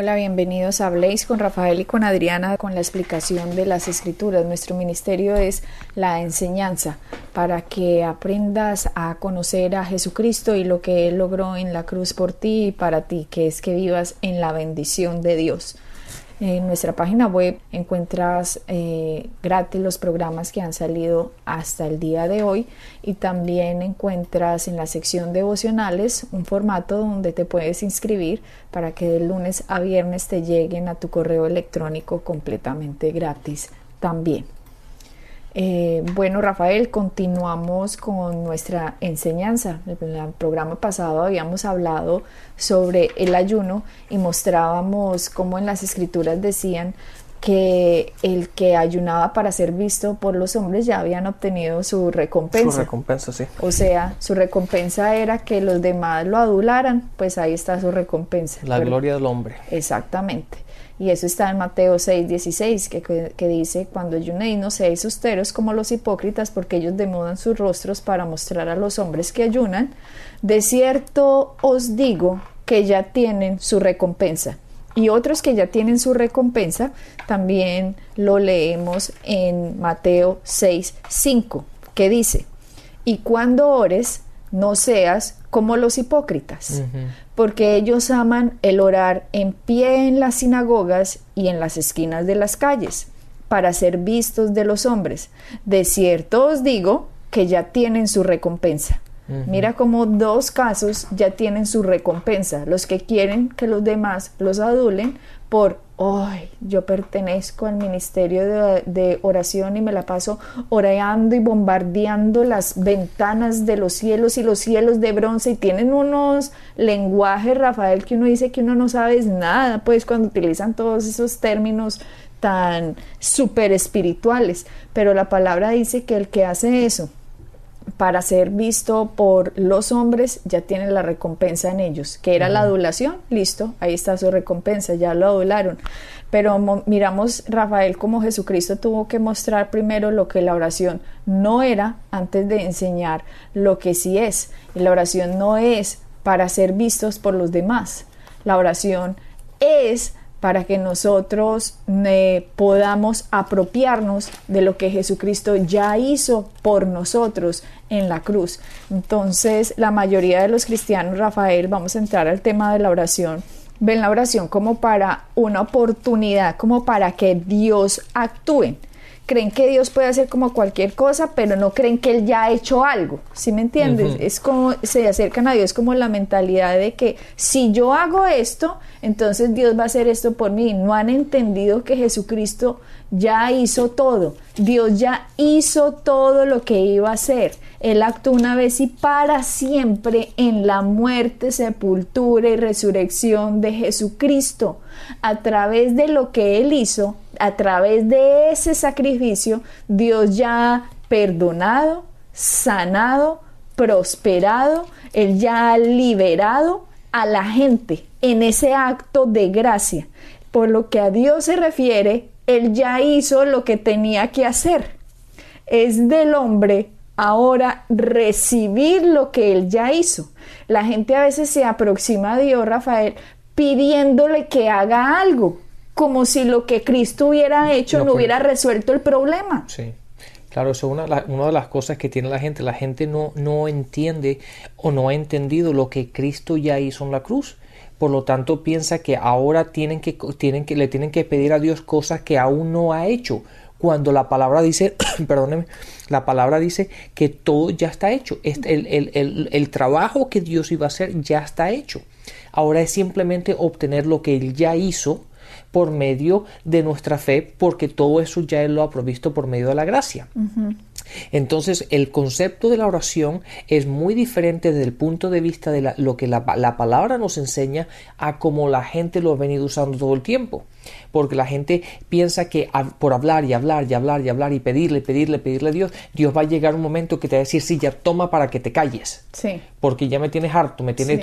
Hola, bienvenidos a Blaze con Rafael y con Adriana con la explicación de las escrituras. Nuestro ministerio es la enseñanza para que aprendas a conocer a Jesucristo y lo que Él logró en la cruz por ti y para ti, que es que vivas en la bendición de Dios. En nuestra página web encuentras eh, gratis los programas que han salido hasta el día de hoy y también encuentras en la sección devocionales un formato donde te puedes inscribir para que de lunes a viernes te lleguen a tu correo electrónico completamente gratis también. Eh, bueno, Rafael, continuamos con nuestra enseñanza. En el programa pasado habíamos hablado sobre el ayuno y mostrábamos cómo en las escrituras decían que el que ayunaba para ser visto por los hombres ya habían obtenido su recompensa. Su recompensa, sí. O sea, su recompensa era que los demás lo adularan, pues ahí está su recompensa. La gloria del hombre. Exactamente. Y eso está en Mateo 6, 16, que, que dice, cuando ayunéis no seáis austeros como los hipócritas, porque ellos demudan sus rostros para mostrar a los hombres que ayunan. De cierto os digo que ya tienen su recompensa. Y otros que ya tienen su recompensa, también lo leemos en Mateo 6, 5, que dice, y cuando ores, no seas como los hipócritas, porque ellos aman el orar en pie en las sinagogas y en las esquinas de las calles, para ser vistos de los hombres. De cierto os digo que ya tienen su recompensa. Mira como dos casos ya tienen su recompensa. Los que quieren que los demás los adulen por Ay, yo pertenezco al ministerio de, oración y me la paso orando y bombardeando las ventanas de los cielos y los cielos de bronce y tienen unos lenguajes, Rafael, que uno dice que uno no sabe nada, pues cuando utilizan todos esos términos tan súper espirituales, pero la palabra dice que el que hace eso para ser visto por los hombres ya tiene la recompensa en ellos, que era la adulación, listo, ahí está su recompensa, ya lo adularon. Pero miramos, Rafael, como Jesucristo tuvo que mostrar primero lo que la oración no era antes de enseñar lo que sí es. Y la oración no es para ser vistos por los demás. La oración es para que nosotros eh, podamos apropiarnos de lo que Jesucristo ya hizo por nosotros en la cruz. Entonces, la mayoría de los cristianos, Rafael, vamos a entrar al tema de la oración, ven la oración como para una oportunidad, como para que Dios actúe creen que Dios puede hacer como cualquier cosa, pero no creen que Él ya ha hecho algo. ¿Sí me entiendes? Es como se acercan a Dios como la mentalidad de que si yo hago esto, entonces Dios va a hacer esto por mí. No han entendido que Jesucristo ya hizo todo. Dios ya hizo todo lo que iba a hacer. Él actuó una vez y para siempre en la muerte, sepultura y resurrección de Jesucristo. A través de lo que Él hizo, a través de ese sacrificio, Dios ya ha perdonado, sanado, prosperado, Él ya ha liberado a la gente en ese acto de gracia. Por lo que a Dios se refiere, Él ya hizo lo que tenía que hacer. Es del hombre ahora recibir lo que Él ya hizo. La gente a veces se aproxima a Dios, Rafael, pidiéndole que haga algo, como si lo que Cristo hubiera hecho no hubiera resuelto el problema. Sí. Claro, eso es una, una, de las cosas que tiene la gente. La gente no, no entiende o no ha entendido lo que Cristo ya hizo en la cruz. Por lo tanto, piensa que ahora tienen que, tienen que, le tienen que pedir a Dios cosas que aún no ha hecho. Cuando la palabra dice, perdóneme, la palabra dice que todo ya está hecho. El, el, el, el trabajo que Dios iba a hacer ya está hecho. Ahora es simplemente obtener lo que Él ya hizo por medio de nuestra fe, porque todo eso ya Él lo ha provisto por medio de la gracia. Entonces, el concepto de la oración es muy diferente desde el punto de vista de lo que la, palabra nos enseña a cómo la gente lo ha venido usando todo el tiempo. Porque la gente piensa que por hablar y hablar y hablar y hablar y pedirle, pedirle, pedirle a Dios, Dios va a llegar un momento que te va a decir, sí, ya toma para que te calles. Sí. Porque ya me tienes harto, me tienes,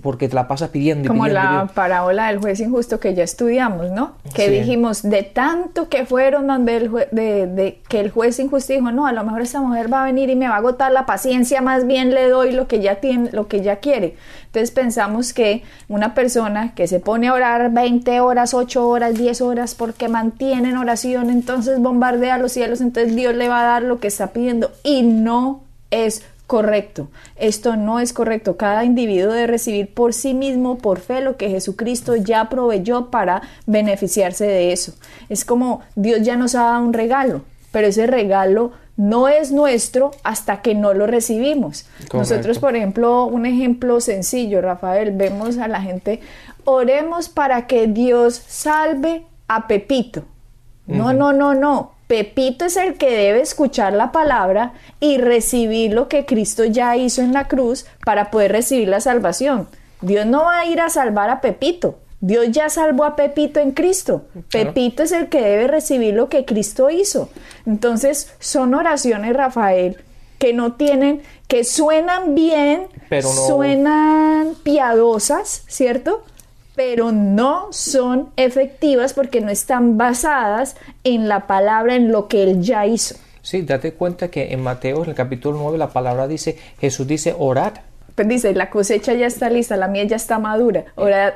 porque te la pasas pidiendo. Como la parábola del juez injusto que ya estudiamos, ¿no? Que dijimos, de tanto que fueron donde el de, que el juez injusto dijo, no, a lo mejor esta mujer va a venir y me va a agotar la paciencia, más bien le doy lo que ya tiene, lo que ya quiere. Entonces pensamos que una persona que se pone a orar 20 horas, 8 horas, 10 horas porque mantiene en oración, entonces bombardea los cielos, entonces Dios le va a dar lo que está pidiendo y no es correcto. Esto no es correcto. Cada individuo debe recibir por sí mismo, por fe, lo que Jesucristo ya proveyó para beneficiarse de eso. Es como Dios ya nos ha dado un regalo, pero ese regalo no es nuestro hasta que no lo recibimos. Nosotros, por ejemplo, un ejemplo sencillo, Rafael, vemos a la gente, oremos para que Dios salve a Pepito. No, no, no, no. Pepito es el que debe escuchar la palabra y recibir lo que Cristo ya hizo en la cruz para poder recibir la salvación. Dios no va a ir a salvar a Pepito. Dios ya salvó a Pepito en Cristo. Pepito es el que debe recibir lo que Cristo hizo. Entonces, son oraciones, Rafael, que no tienen, que suenan bien, Pero suenan piadosas, ¿cierto? pero no son efectivas porque no están basadas en la palabra, en lo que él ya hizo. Sí, date cuenta que en Mateo, en el capítulo 9, la palabra dice, Jesús dice, orad pues dice, la cosecha ya está lista, la mía ya está madura. Orad,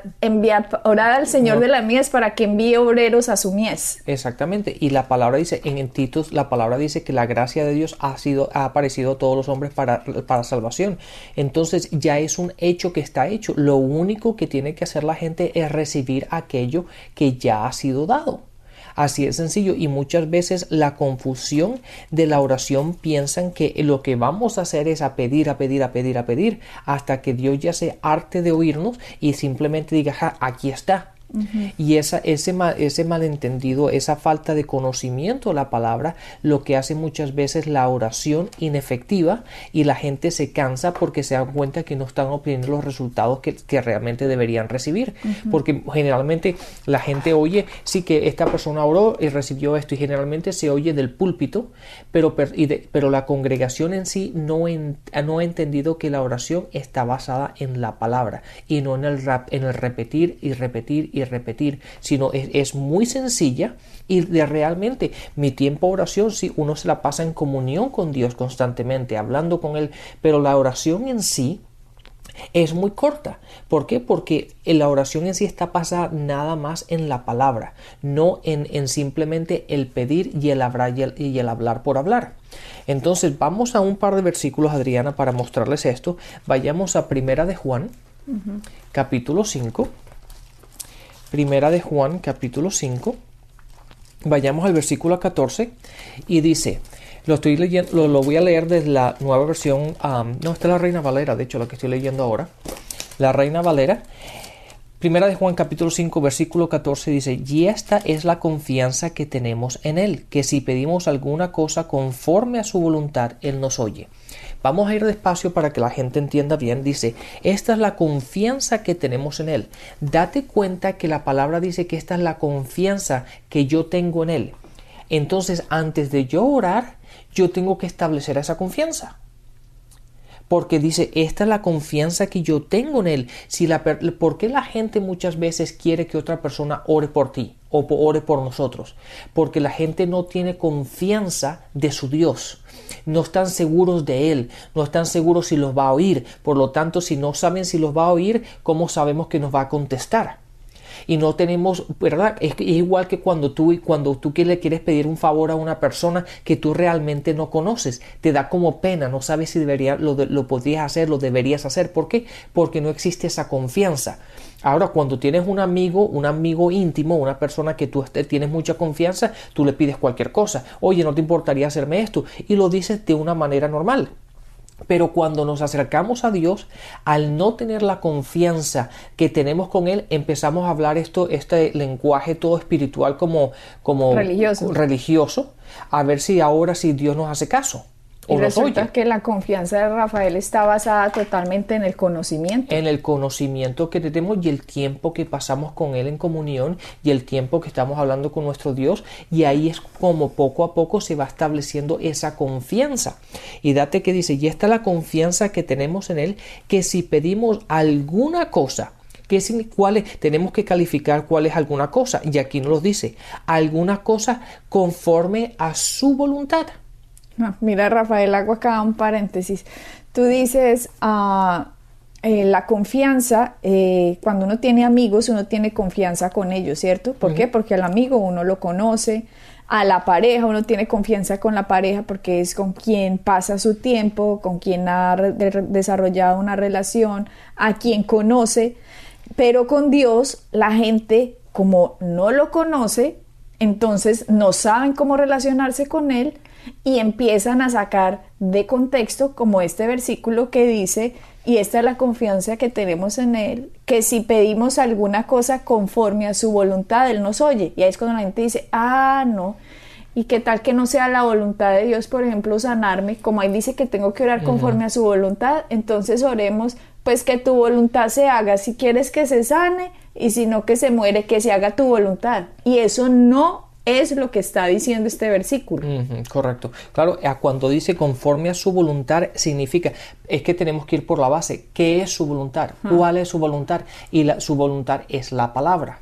al Señor de la mies para que envíe obreros a su mies. Exactamente. Y la palabra dice, en Titus, la palabra dice que la gracia de Dios ha sido, ha aparecido a todos los hombres para, para salvación. Entonces ya es un hecho que está hecho. Lo único que tiene que hacer la gente es recibir aquello que ya ha sido dado. Así es sencillo. Y muchas veces la confusión de la oración piensan que lo que vamos a hacer es a pedir, a pedir, a pedir, a pedir hasta que Dios ya se arte de oírnos y simplemente diga, aquí está, y esa, ese, ese malentendido, esa falta de conocimiento de la palabra, lo que hace muchas veces la oración inefectiva y la gente se cansa porque se dan cuenta que no están obteniendo los resultados que, realmente deberían recibir. Porque generalmente la gente oye, sí que esta persona oró y recibió esto y generalmente se oye del púlpito, pero, pero la congregación en sí no, no ha entendido que la oración está basada en la palabra y no en el, rap, en el repetir y repetir y repetir, sino es, muy sencilla y de realmente mi tiempo de oración, si uno se la pasa en comunión con Dios constantemente, hablando con Él, pero la oración en sí es muy corta. ¿Por qué? Porque la oración en sí está basada nada más en la palabra, no en, simplemente el pedir y el, hablar y, el, hablar por hablar. Entonces vamos a un par de versículos, Adriana, para mostrarles esto. Vayamos a Primera de Juan, capítulo 5. Primera de Juan, capítulo 5. Vayamos al versículo 14 y dice, lo estoy leyendo, lo, voy a leer desde la nueva versión, no, esta es la Reina Valera, de hecho, la que estoy leyendo ahora. La Reina Valera. Primera de Juan capítulo 5 versículo 14 dice, y esta es la confianza que tenemos en Él, que si pedimos alguna cosa conforme a su voluntad, Él nos oye. Vamos a ir despacio para que la gente entienda bien. Dice, esta es la confianza que tenemos en Él. Date cuenta que la palabra dice que esta es la confianza que yo tengo en Él. Entonces, antes de yo orar, yo tengo que establecer esa confianza porque dice, esta es la confianza que yo tengo en Él. Si la, ¿Por qué la gente muchas veces quiere que otra persona ore por ti o ore por nosotros? Porque la gente no tiene confianza de su Dios. No están seguros de Él, no están seguros si los va a oír. Por lo tanto, si no saben si los va a oír, ¿cómo sabemos que nos va a contestar? Y no tenemos, ¿verdad? Es, igual que cuando tú, cuando tú le quieres pedir un favor a una persona que tú realmente no conoces, te da como pena, no sabes si debería, lo, lo podrías hacer, lo deberías hacer. ¿Por qué? Porque no existe esa confianza. Ahora, cuando tienes un amigo, un amigo íntimo, una persona que tú tienes mucha confianza, tú le pides cualquier cosa. Oye, ¿no te importaría hacerme esto? Y lo dices de una manera normal. Pero cuando nos acercamos a Dios, al no tener la confianza que tenemos con Él, empezamos a hablar esto, este lenguaje todo espiritual como, como religioso. religioso, a ver si ahora sí Dios nos hace caso. Y resulta que la confianza de Rafael está basada totalmente en el conocimiento. En el conocimiento que tenemos y el tiempo que pasamos con Él en comunión y el tiempo que estamos hablando con nuestro Dios. Y ahí es como poco a poco se va estableciendo esa confianza. Y date que dice, y esta es la confianza que tenemos en Él, que si pedimos alguna cosa, ¿Qué, cuál tenemos que calificar cuál es alguna cosa. Y aquí nos lo dice, alguna cosa conforme a su voluntad. Mira, Rafael, hago acá un paréntesis. Tú dices, uh, la confianza, eh, cuando uno tiene amigos, uno tiene confianza con ellos, ¿cierto? ¿Por qué? Porque al amigo uno lo conoce, a la pareja uno tiene confianza con la pareja porque es con quien pasa su tiempo, con quien ha desarrollado una relación, a quien conoce, pero con Dios la gente como no lo conoce, entonces no saben cómo relacionarse con Él y empiezan a sacar de contexto como este versículo que dice, y esta es la confianza que tenemos en Él, que si pedimos alguna cosa conforme a su voluntad, Él nos oye. Y ahí es cuando la gente dice, ah, no. ¿Y qué tal que no sea la voluntad de Dios, por ejemplo, sanarme? Como ahí dice que tengo que orar conforme a su voluntad, entonces oremos, pues que tu voluntad se haga si quieres que se sane y si no que se muere, que se haga tu voluntad. Y eso no es lo que está diciendo este versículo. correcto. Claro, cuando dice conforme a su voluntad, significa, es que tenemos que ir por la base. ¿Qué es su voluntad? ¿Cuál es su voluntad? Y la, su voluntad es la palabra.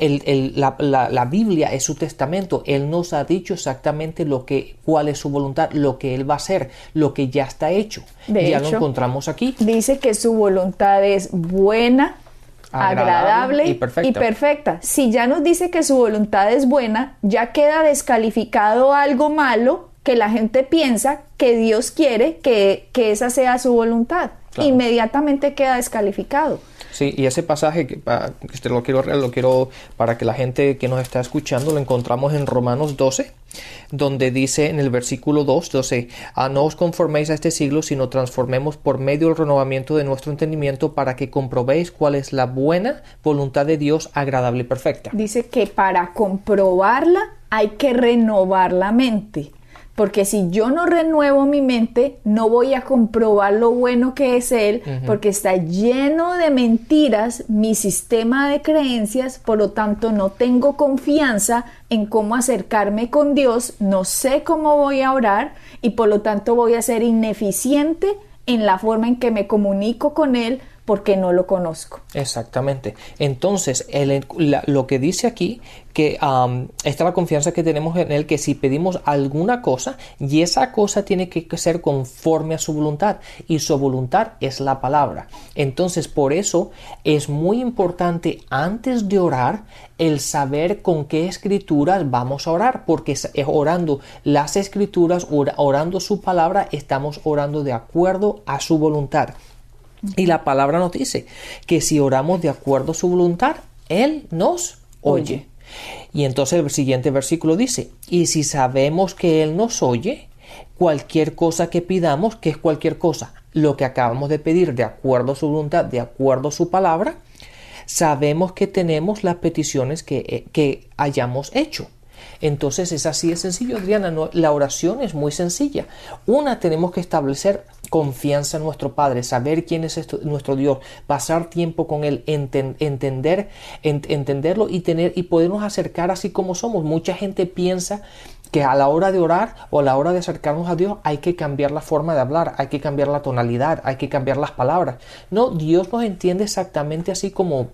la, Biblia es su testamento. Él nos ha dicho exactamente lo que, cuál es su voluntad, lo que Él va a hacer, lo que ya está hecho. ya lo encontramos aquí. Dice que su voluntad es buena, agradable, y, perfecta. Si ya nos dice que su voluntad es buena, ya queda descalificado algo malo que la gente piensa que Dios quiere que, que esa sea su voluntad. Inmediatamente queda descalificado. Sí, y ese pasaje que, que lo quiero lo quiero para que la gente que nos está escuchando lo encontramos en Romanos 12, donde dice en el versículo 2, 12, a no os conforméis a este siglo, sino transformemos por medio del renovamiento de nuestro entendimiento para que comprobéis cuál es la buena voluntad de Dios agradable y perfecta. Dice que para comprobarla hay que renovar la mente. Porque si yo no renuevo mi mente, no voy a comprobar lo bueno que es Él, porque está lleno de mentiras mi sistema de creencias, por lo tanto no tengo confianza en cómo acercarme con Dios, no sé cómo voy a orar y por lo tanto voy a ser ineficiente en la forma en que me comunico con Él porque no lo conozco. Exactamente. Entonces, lo que dice aquí, que esta es la confianza que tenemos en Él, que si pedimos alguna cosa, y esa cosa tiene que ser conforme a su voluntad, y su voluntad es la palabra. Entonces, por eso es muy importante antes de orar el saber con qué escrituras vamos a orar, porque orando las escrituras, orando su palabra, estamos orando de acuerdo a su voluntad. Y la palabra nos dice que si oramos de acuerdo a su voluntad, Él nos oye. Y entonces el siguiente versículo dice, y si sabemos que Él nos oye, cualquier cosa que pidamos, que es cualquier cosa, lo que acabamos de pedir de acuerdo a su voluntad, de acuerdo a su palabra, sabemos que tenemos las peticiones que, eh, que hayamos hecho. Entonces es así de sencillo, Adriana. la oración es muy sencilla. Una, tenemos que establecer confianza en nuestro Padre, saber quién es nuestro Dios, pasar tiempo con Él, entender, entenderlo y tener y podernos acercar así como somos. Mucha gente piensa que a la hora de orar o a la hora de acercarnos a Dios hay que cambiar la forma de hablar, hay que cambiar la tonalidad, hay que cambiar las palabras. No, Dios nos entiende exactamente así como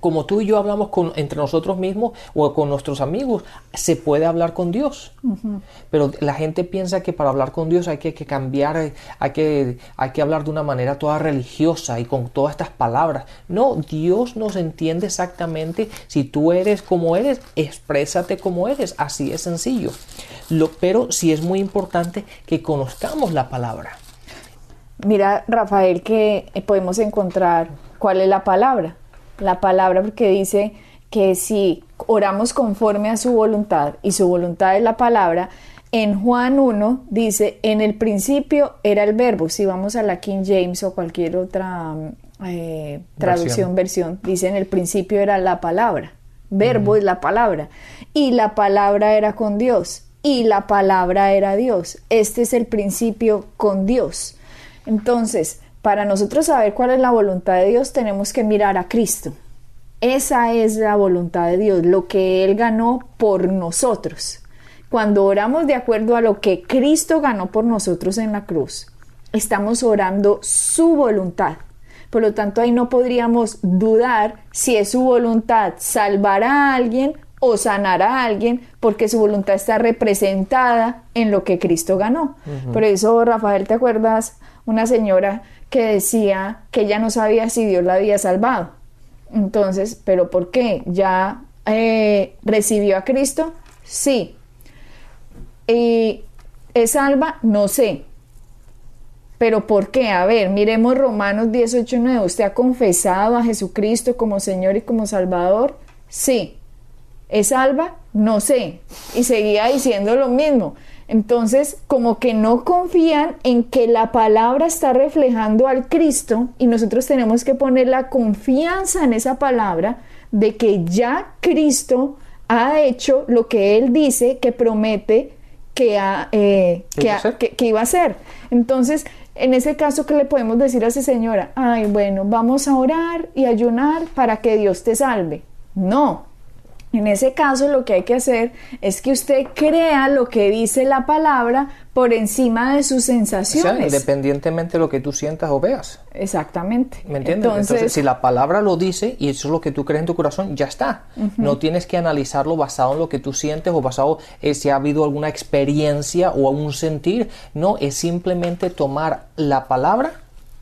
como tú y yo hablamos con, entre nosotros mismos o con nuestros amigos, se puede hablar con Dios. Pero la gente piensa que para hablar con Dios hay que, cambiar, hay que, hay que hablar de una manera toda religiosa y con todas estas palabras. No, Dios nos entiende exactamente. Si tú eres como eres, exprésate como eres. Así es sencillo. Lo, pero sí es muy importante que conozcamos la palabra. Mira, Rafael, que podemos encontrar cuál es la palabra la palabra porque dice que si oramos conforme a su voluntad y su voluntad es la palabra, en Juan 1 dice, en el principio era el verbo, si vamos a la King James o cualquier otra eh, traducción, versión. dice en el principio era la palabra, verbo es la palabra, y la palabra era con Dios, y la palabra era Dios. Este es el principio con Dios. Entonces, para nosotros saber cuál es la voluntad de Dios, tenemos que mirar a Cristo. Esa es la voluntad de Dios, lo que Él ganó por nosotros. Cuando oramos de acuerdo a lo que Cristo ganó por nosotros en la cruz, estamos orando su voluntad. Por lo tanto, ahí no podríamos dudar si es su voluntad salvar a alguien o sanar a alguien, porque su voluntad está representada en lo que Cristo ganó. Por eso, Rafael, ¿te acuerdas? Una señora que decía que ella no sabía si Dios la había salvado. Entonces, ¿pero por qué? ¿Ya eh, recibió a Cristo? Sí. ¿Y es salva? No sé. ¿Pero por qué? A ver, miremos Romanos 18, 9. ¿Usted ha confesado a Jesucristo como Señor y como Salvador? Sí. ¿Es salva? No sé. Y seguía diciendo lo mismo. Entonces, como que no confían en que la palabra está reflejando al Cristo y nosotros tenemos que poner la confianza en esa palabra de que ya Cristo ha hecho lo que Él dice que promete que, eh, que, iba a hacer. Entonces, en ese caso, ¿qué le podemos decir a esa señora? Ay, bueno, vamos a orar y ayunar para que Dios te salve. No, en ese caso lo que hay que hacer es que usted crea lo que dice la palabra por encima de sus sensaciones. independientemente de lo que tú sientas o veas. Exactamente. ¿Me entiendes? Entonces, si la palabra lo dice y eso es lo que tú crees en tu corazón, ya está. No tienes que analizarlo basado en lo que tú sientes o basado en si ha habido alguna experiencia o un sentir. No, es simplemente tomar la palabra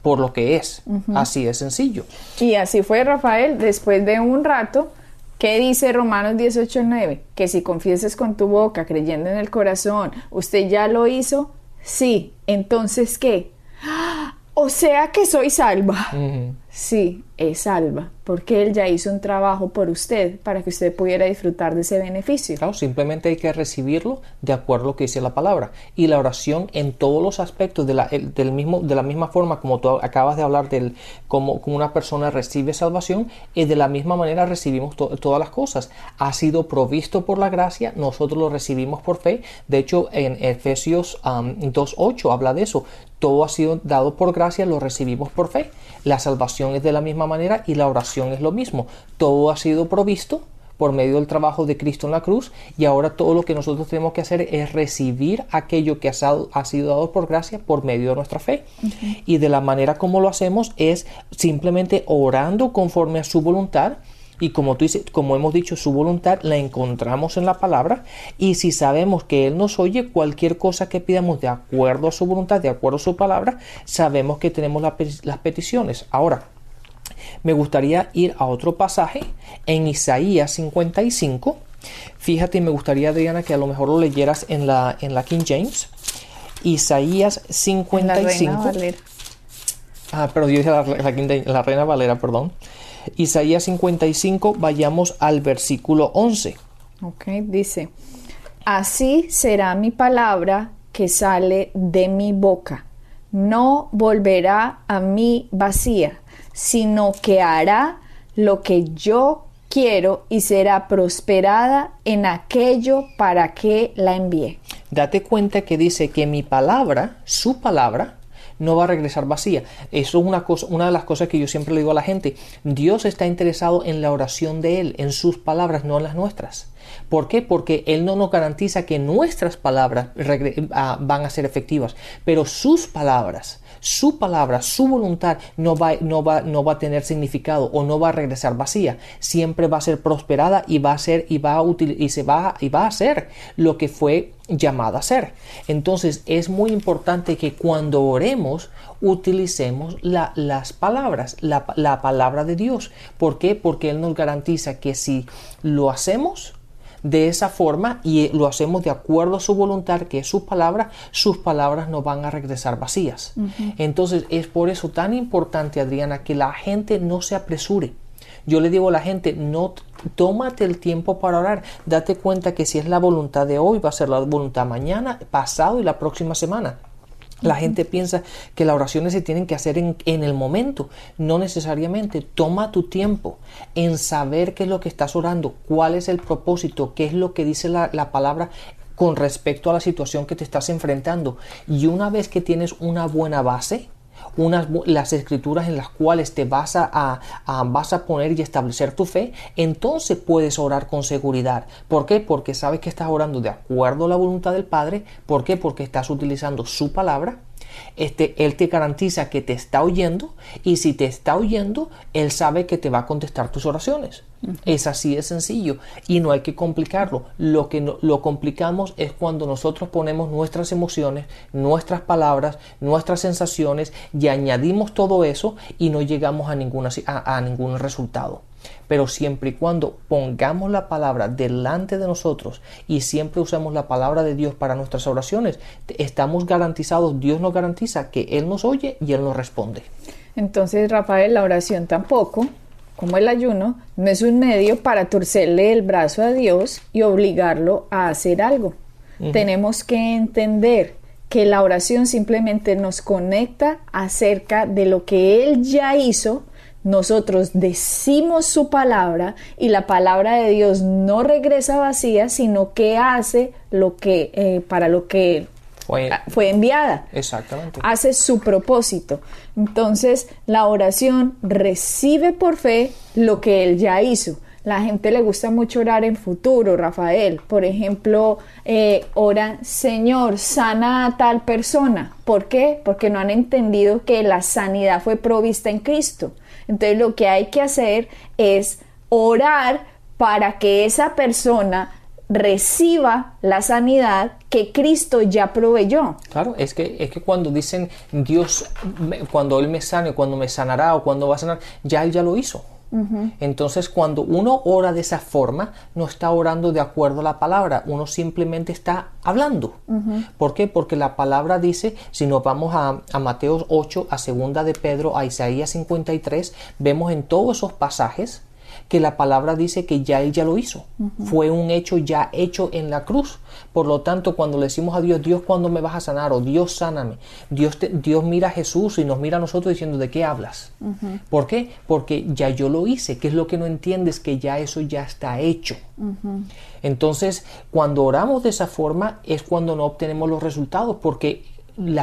por lo que es. Así de sencillo. Y así fue Rafael, después de un rato ¿Qué dice Romanos 18:9? Que si confieses con tu boca, creyendo en el corazón, ¿usted ya lo hizo? Sí. Entonces, ¿qué? O sea que soy salva. Sí, es salva, porque Él ya hizo un trabajo por usted para que usted pudiera disfrutar de ese beneficio. Claro, simplemente hay que recibirlo de acuerdo a lo que dice la palabra. Y la oración en todos los aspectos, de la, del mismo, de la misma forma como tú acabas de hablar, del, como, como una persona recibe salvación, y de la misma manera recibimos todas las cosas. Ha sido provisto por la gracia, nosotros lo recibimos por fe. De hecho, en Efesios 2.8 habla de eso. Todo ha sido dado por gracia, lo recibimos por fe. La salvación es de la misma manera y la oración es lo mismo. Todo ha sido provisto por medio del trabajo de Cristo en la cruz y ahora todo lo que nosotros tenemos que hacer es recibir aquello que ha, sido dado por gracia por medio de nuestra fe. Y de la manera como lo hacemos es simplemente orando conforme a su voluntad y como, tú dices, como hemos dicho, su voluntad la encontramos en la palabra. Y si sabemos que Él nos oye, cualquier cosa que pidamos de acuerdo a su voluntad, de acuerdo a su palabra, sabemos que tenemos las peticiones. Ahora, me gustaría ir a otro pasaje en Isaías 55. Fíjate, me gustaría, Adriana, que a lo mejor lo leyeras en la, en la King James. Isaías 55. Ah, pero yo dije la, la Reina Valera, perdón. Isaías 55, vayamos al versículo 11. Ok, dice, así será mi palabra que sale de mi boca. No volverá a mí vacía, sino que hará lo que yo quiero y será prosperada en aquello para que la envíe. Date cuenta que dice que mi palabra, su palabra, no va a regresar vacía. Eso es una, cosa, una de las cosas que yo siempre le digo a la gente. Dios está interesado en la oración de Él, en sus palabras, no en las nuestras. ¿Por qué? Porque Él no nos garantiza que nuestras palabras ah, van a ser efectivas, pero sus palabras, su palabra, su voluntad no va, no, va, no va a tener significado o no va a regresar vacía. Siempre va a ser prosperada y va a ser y va a y se va y va a hacer lo que fue llamada a ser. Entonces es muy importante que cuando oremos utilicemos las palabras, la, la palabra de Dios. ¿Por qué? Porque Él nos garantiza que si lo hacemos, de esa forma y lo hacemos de acuerdo a su voluntad, que es su palabra, sus palabras no van a regresar vacías. Entonces es por eso tan importante, Adriana, que la gente no se apresure. Yo le digo a la gente, no tómate el tiempo para orar. Date cuenta que si es la voluntad de hoy, va a ser la voluntad mañana, pasado y la próxima semana. La gente piensa que las oraciones se tienen que hacer en, el momento. No necesariamente. Toma tu tiempo en saber qué es lo que estás orando, cuál es el propósito, qué es lo que dice la, palabra con respecto a la situación que te estás enfrentando. Y una vez que tienes una buena base, unas, las escrituras en las cuales te vas a, vas a poner y establecer tu fe, entonces puedes orar con seguridad. ¿Por qué? Porque sabes que estás orando de acuerdo a la voluntad del Padre. ¿Por qué? Porque estás utilizando su palabra este, Él te garantiza que te está oyendo y si te está oyendo, Él sabe que te va a contestar tus oraciones. Es así de sencillo y no hay que complicarlo. Lo que lo complicamos es cuando nosotros ponemos nuestras emociones, nuestras palabras, nuestras sensaciones y añadimos todo eso y no llegamos a, ninguna, a ningún resultado pero siempre y cuando pongamos la palabra delante de nosotros y siempre usemos la palabra de Dios para nuestras oraciones, estamos garantizados, Dios nos garantiza que Él nos oye y Él nos responde. Entonces, Rafael, la oración tampoco, como el ayuno, no es un medio para torcerle el brazo a Dios y obligarlo a hacer algo. Tenemos que entender que la oración simplemente nos conecta acerca de lo que Él ya hizo, nosotros decimos su palabra y la palabra de Dios no regresa vacía, sino que hace lo que eh, para lo que fue, fue, enviada. Exactamente. Hace su propósito. Entonces, la oración recibe por fe lo que él ya hizo. La gente le gusta mucho orar en futuro, Rafael. Por ejemplo, eh, oran, Señor, sana a tal persona. ¿Por qué? Porque no han entendido que la sanidad fue provista en Cristo. Entonces lo que hay que hacer es orar para que esa persona reciba la sanidad que Cristo ya proveyó. Claro, es que, es que cuando dicen Dios, cuando Él me sane, cuando me sanará o cuando va a sanar, ya Él ya lo hizo. Entonces, cuando uno ora de esa forma, no está orando de acuerdo a la palabra, uno simplemente está hablando. ¿Por qué? Porque la palabra dice, si nos vamos a, a Mateo 8, a segunda de Pedro, a Isaías 53, vemos en todos esos pasajes que la palabra dice que ya Él ya lo hizo. Fue un hecho ya hecho en la cruz. Por lo tanto, cuando le decimos a Dios, Dios, ¿cuándo me vas a sanar? O Dios, sáname. Dios, Dios mira a Jesús y nos mira a nosotros diciendo, ¿de qué hablas? ¿Por qué? Porque ya yo lo hice. ¿Qué es lo que no entiendes? Que ya eso ya está hecho. Entonces, cuando oramos de esa forma es cuando no obtenemos los resultados, porque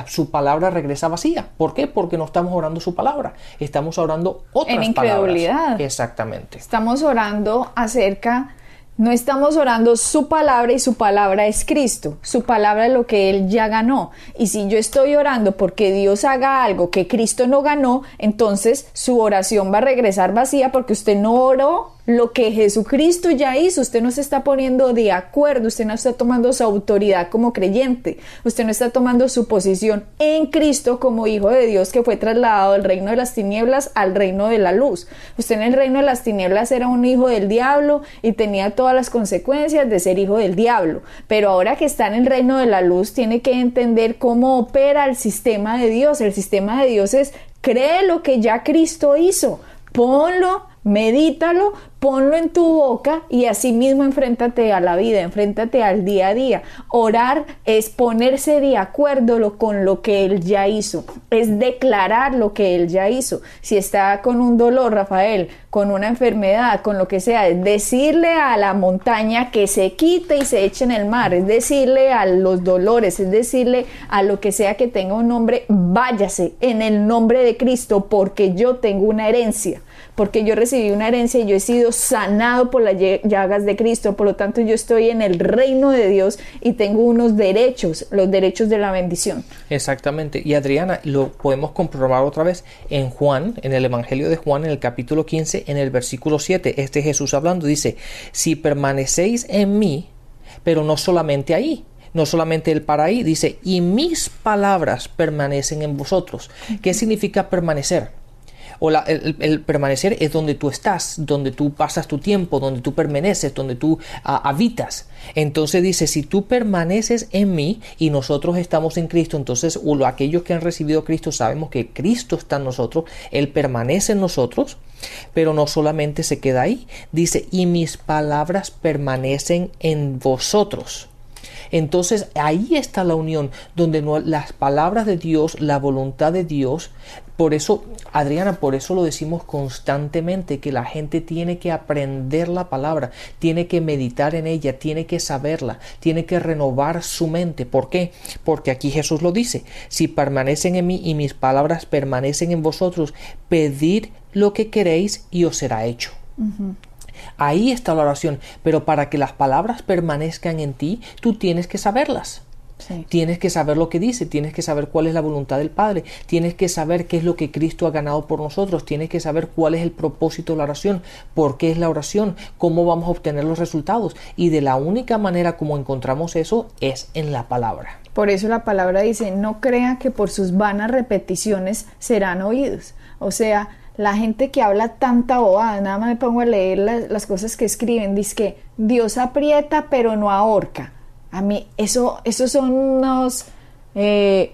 su palabra regresa vacía. ¿Por qué? Porque no estamos orando su palabra, estamos orando otras en incredulidad. Exactamente. Estamos orando acerca no estamos orando su palabra y su palabra es Cristo. Su palabra es lo que Él ya ganó. Y si yo estoy orando porque Dios haga algo que Cristo no ganó, entonces su oración va a regresar vacía porque usted no oró lo que Jesucristo ya hizo. Usted no se está poniendo de acuerdo, usted no está tomando su autoridad como creyente, usted no está tomando su posición en Cristo como hijo de Dios que fue trasladado del reino de las tinieblas al reino de la luz. Usted en el reino de las tinieblas era un hijo del diablo y tenía todas las consecuencias de ser hijo del diablo, pero ahora que está en el reino de la luz tiene que entender cómo opera el sistema de Dios. El sistema de Dios es cree lo que ya Cristo hizo, ponlo Medítalo, ponlo en tu boca y así mismo enfréntate a la vida, enfréntate al día a día. Orar es ponerse de acuerdo con lo que Él ya hizo, es declarar lo que Él ya hizo. Si está con un dolor, Rafael, con una enfermedad, con lo que sea, es decirle a la montaña que se quite y se eche en el mar, es decirle a los dolores, es decirle a lo que sea que tenga un nombre, váyase en el nombre de Cristo porque yo tengo una herencia porque yo recibí una herencia y yo he sido sanado por las llagas de Cristo, por lo tanto yo estoy en el reino de Dios y tengo unos derechos, los derechos de la bendición. Exactamente, y Adriana, lo podemos comprobar otra vez en Juan, en el Evangelio de Juan, en el capítulo 15, en el versículo 7, este Jesús hablando dice, si permanecéis en mí, pero no solamente ahí, no solamente el para dice, y mis palabras permanecen en vosotros. ¿Qué significa permanecer? O el, permanecer es donde tú estás, donde tú pasas tu tiempo, donde tú permaneces, donde tú ah, habitas. Entonces dice, si tú permaneces en mí y nosotros estamos en Cristo, entonces aquellos que han recibido Cristo sabemos que Cristo está en nosotros, Él permanece en nosotros, pero no solamente se queda ahí, dice, y mis palabras permanecen en vosotros. Entonces ahí está la unión, donde no, las palabras de Dios, la voluntad de Dios, por eso, Adriana, por eso lo decimos constantemente, que la gente tiene que aprender la palabra, tiene que meditar en ella, tiene que saberla, tiene que renovar su mente. ¿Por qué? Porque aquí Jesús lo dice, si permanecen en mí y mis palabras permanecen en vosotros, pedid lo que queréis y os será hecho. Ahí está la oración, pero para que las palabras permanezcan en ti, tú tienes que saberlas. Tienes que saber lo que dice, tienes que saber cuál es la voluntad del Padre, tienes que saber qué es lo que Cristo ha ganado por nosotros, tienes que saber cuál es el propósito de la oración, por qué es la oración, cómo vamos a obtener los resultados. Y de la única manera como encontramos eso es en la palabra. Por eso la palabra dice, no crea que por sus vanas repeticiones serán oídos. O sea, la gente que habla tanta bobada, nada más me pongo a leer las, cosas que escriben, dice que Dios aprieta pero no ahorca. A mí, eso, esos son unos eh,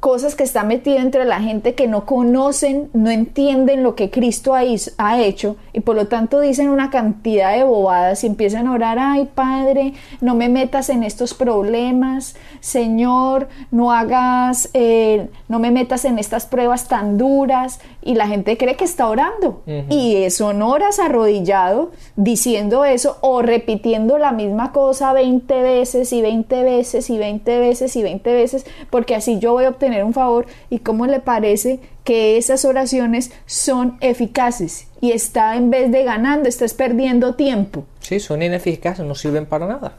cosas que está metida entre la gente que no conocen, no entienden lo que Cristo ha, ha, hecho y por lo tanto dicen una cantidad de bobadas y empiezan a orar, ay Padre, no me metas en estos problemas, Señor, no hagas, eh, no me metas en estas pruebas tan duras. Y la gente cree que está orando. Y son horas arrodillado diciendo eso o repitiendo la misma cosa 20 veces y 20 veces y 20 veces y 20 veces porque así yo voy a obtener un favor y cómo le parece que esas oraciones son eficaces y está en vez de ganando, estás perdiendo tiempo. Sí, son ineficaces, no sirven para nada.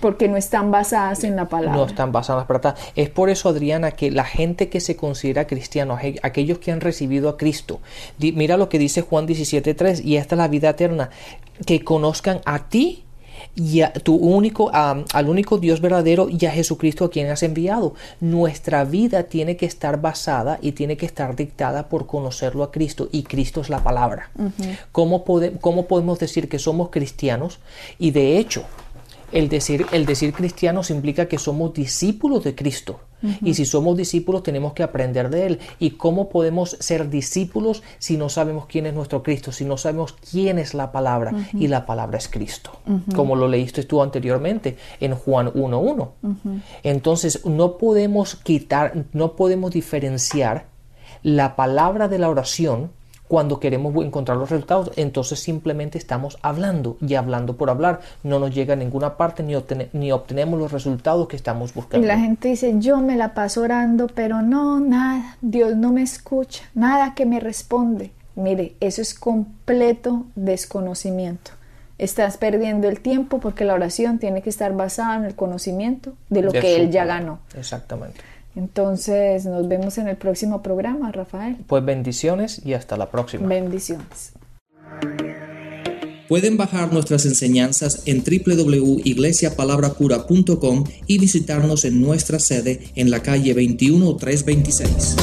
Porque no están basadas en la palabra. No están basadas en la palabra. Es por eso, Adriana, que la gente que se considera cristiano, aquellos que han recibido a Cristo, mira lo que dice Juan 17.3, y esta es la vida eterna, que conozcan a ti y a tu único, al único Dios verdadero y a Jesucristo a quien has enviado. Nuestra vida tiene que estar basada y tiene que estar dictada por conocerlo a Cristo y Cristo es la palabra. ¿Cómo, ¿Cómo podemos decir que somos cristianos? Y de hecho, el decir, el decir cristianos implica que somos discípulos de Cristo. Y si somos discípulos tenemos que aprender de Él. ¿Y cómo podemos ser discípulos si no sabemos quién es nuestro Cristo? Si no sabemos quién es la palabra. Y la palabra es Cristo. Como lo leíste tú anteriormente en Juan 1.1. Entonces no podemos quitar, no podemos diferenciar la palabra de la oración cuando queremos encontrar los resultados, entonces simplemente estamos hablando y hablando por hablar. No nos llega a ninguna parte ni, ni obtenemos los resultados que estamos buscando. Y la gente dice, yo me la paso orando, pero no, nada, Dios no me escucha, nada que me responde. Mire, eso es completo desconocimiento. Estás perdiendo el tiempo porque la oración tiene que estar basada en el conocimiento de lo que Él ya ganó. Exactamente. Entonces nos vemos en el próximo programa, Rafael. Pues bendiciones y hasta la próxima. Bendiciones. Pueden bajar nuestras enseñanzas en www.iglesiapalabracura.com y visitarnos en nuestra sede en la calle 21326.